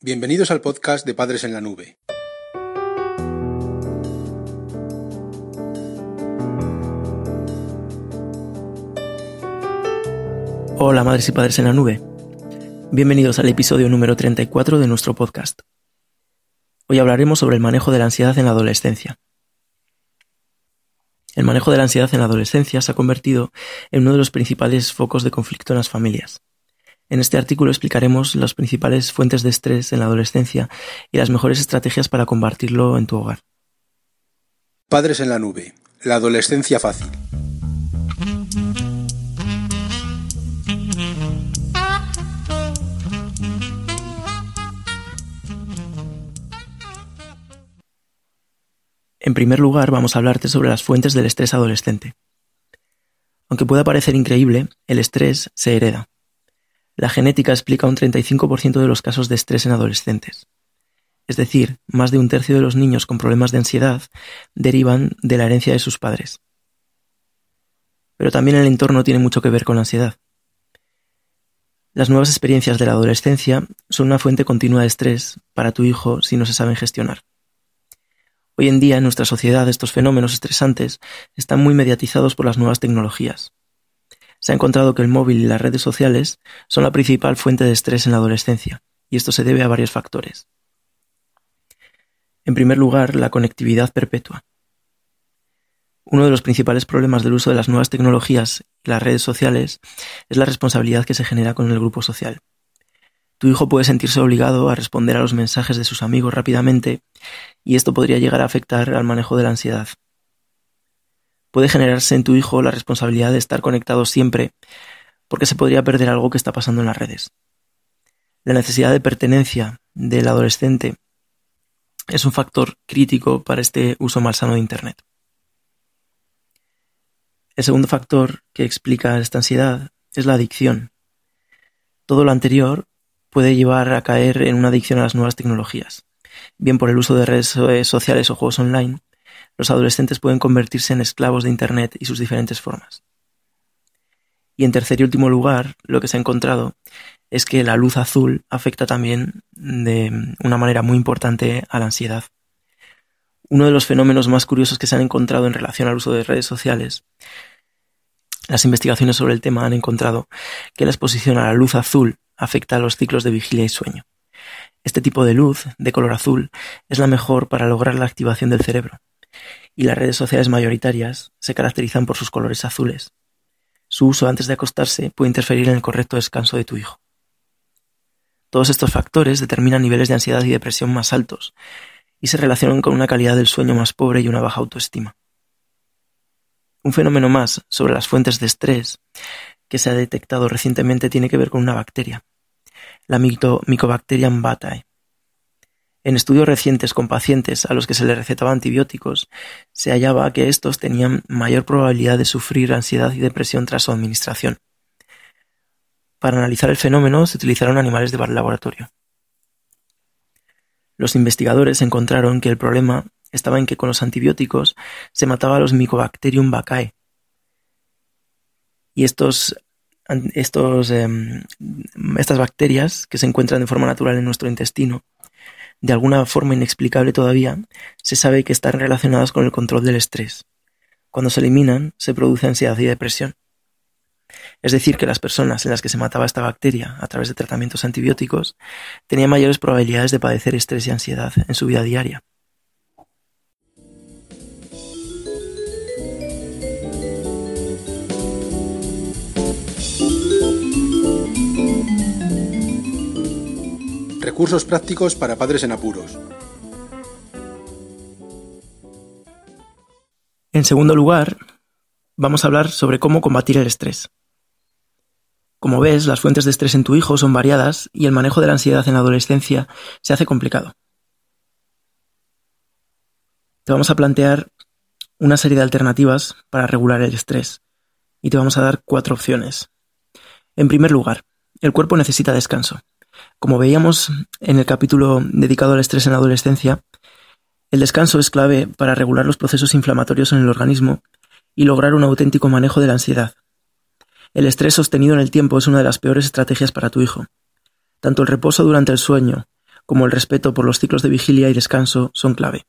Bienvenidos al podcast de Padres en la Nube. Hola madres y padres en la nube. Bienvenidos al episodio número 34 de nuestro podcast. Hoy hablaremos sobre el manejo de la ansiedad en la adolescencia. El manejo de la ansiedad en la adolescencia se ha convertido en uno de los principales focos de conflicto en las familias. En este artículo explicaremos las principales fuentes de estrés en la adolescencia y las mejores estrategias para combatirlo en tu hogar. Padres en la nube. La adolescencia fácil. En primer lugar, vamos a hablarte sobre las fuentes del estrés adolescente. Aunque pueda parecer increíble, el estrés se hereda. La genética explica un 35% de los casos de estrés en adolescentes. Es decir, más de un tercio de los niños con problemas de ansiedad derivan de la herencia de sus padres. Pero también el entorno tiene mucho que ver con la ansiedad. Las nuevas experiencias de la adolescencia son una fuente continua de estrés para tu hijo si no se saben gestionar. Hoy en día en nuestra sociedad estos fenómenos estresantes están muy mediatizados por las nuevas tecnologías se ha encontrado que el móvil y las redes sociales son la principal fuente de estrés en la adolescencia, y esto se debe a varios factores. En primer lugar, la conectividad perpetua. Uno de los principales problemas del uso de las nuevas tecnologías y las redes sociales es la responsabilidad que se genera con el grupo social. Tu hijo puede sentirse obligado a responder a los mensajes de sus amigos rápidamente y esto podría llegar a afectar al manejo de la ansiedad puede generarse en tu hijo la responsabilidad de estar conectado siempre, porque se podría perder algo que está pasando en las redes. La necesidad de pertenencia del adolescente es un factor crítico para este uso malsano de Internet. El segundo factor que explica esta ansiedad es la adicción. Todo lo anterior puede llevar a caer en una adicción a las nuevas tecnologías, bien por el uso de redes sociales o juegos online, los adolescentes pueden convertirse en esclavos de Internet y sus diferentes formas. Y en tercer y último lugar, lo que se ha encontrado es que la luz azul afecta también de una manera muy importante a la ansiedad. Uno de los fenómenos más curiosos que se han encontrado en relación al uso de redes sociales, las investigaciones sobre el tema han encontrado que la exposición a la luz azul afecta a los ciclos de vigilia y sueño. Este tipo de luz, de color azul, es la mejor para lograr la activación del cerebro y las redes sociales mayoritarias se caracterizan por sus colores azules. Su uso antes de acostarse puede interferir en el correcto descanso de tu hijo. Todos estos factores determinan niveles de ansiedad y depresión más altos y se relacionan con una calidad del sueño más pobre y una baja autoestima. Un fenómeno más sobre las fuentes de estrés que se ha detectado recientemente tiene que ver con una bacteria, la Mycobacterium batae, en estudios recientes con pacientes a los que se les recetaba antibióticos, se hallaba que estos tenían mayor probabilidad de sufrir ansiedad y depresión tras su administración. Para analizar el fenómeno se utilizaron animales de laboratorio. Los investigadores encontraron que el problema estaba en que con los antibióticos se mataba a los Mycobacterium vaccae. Y estos, estos, em, estas bacterias que se encuentran de forma natural en nuestro intestino de alguna forma inexplicable todavía, se sabe que están relacionadas con el control del estrés. Cuando se eliminan, se produce ansiedad y depresión. Es decir, que las personas en las que se mataba esta bacteria a través de tratamientos antibióticos tenían mayores probabilidades de padecer estrés y ansiedad en su vida diaria. Recursos prácticos para padres en apuros. En segundo lugar, vamos a hablar sobre cómo combatir el estrés. Como ves, las fuentes de estrés en tu hijo son variadas y el manejo de la ansiedad en la adolescencia se hace complicado. Te vamos a plantear una serie de alternativas para regular el estrés y te vamos a dar cuatro opciones. En primer lugar, el cuerpo necesita descanso. Como veíamos en el capítulo dedicado al estrés en la adolescencia, el descanso es clave para regular los procesos inflamatorios en el organismo y lograr un auténtico manejo de la ansiedad. El estrés sostenido en el tiempo es una de las peores estrategias para tu hijo. Tanto el reposo durante el sueño como el respeto por los ciclos de vigilia y descanso, son clave.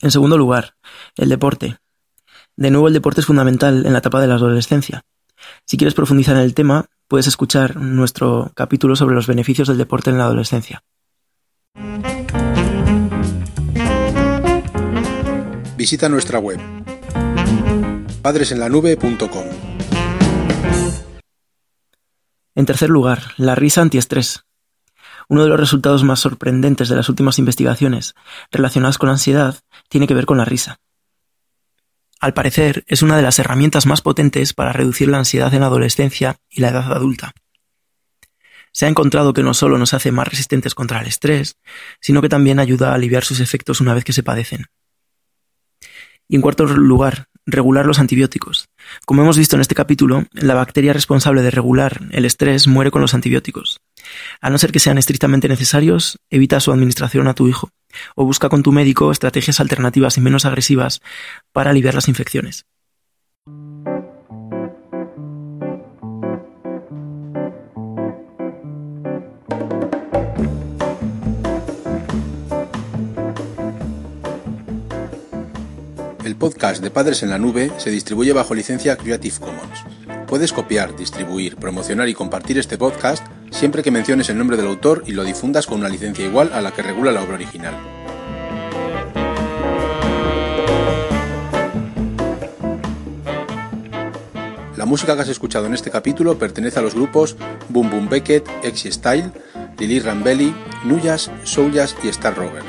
En segundo lugar, el deporte. De nuevo, el deporte es fundamental en la etapa de la adolescencia. Si quieres profundizar en el tema, puedes escuchar nuestro capítulo sobre los beneficios del deporte en la adolescencia. Visita nuestra web padresenlanube.com. En tercer lugar, la risa antiestrés. Uno de los resultados más sorprendentes de las últimas investigaciones relacionadas con la ansiedad tiene que ver con la risa. Al parecer, es una de las herramientas más potentes para reducir la ansiedad en la adolescencia y la edad adulta. Se ha encontrado que no solo nos hace más resistentes contra el estrés, sino que también ayuda a aliviar sus efectos una vez que se padecen. Y en cuarto lugar, regular los antibióticos. Como hemos visto en este capítulo, la bacteria responsable de regular el estrés muere con los antibióticos. A no ser que sean estrictamente necesarios, evita su administración a tu hijo o busca con tu médico estrategias alternativas y menos agresivas para aliviar las infecciones. El podcast de Padres en la Nube se distribuye bajo licencia Creative Commons. Puedes copiar, distribuir, promocionar y compartir este podcast siempre que menciones el nombre del autor y lo difundas con una licencia igual a la que regula la obra original. La música que has escuchado en este capítulo pertenece a los grupos Boom Boom Beckett, Exy Style, Lily Rambelli, Nuyas, Souljas y Star Rover.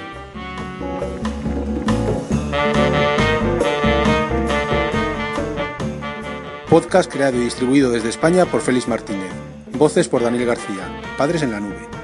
Podcast creado y distribuido desde España por Félix Martínez. Voces por Daniel García. Padres en la nube.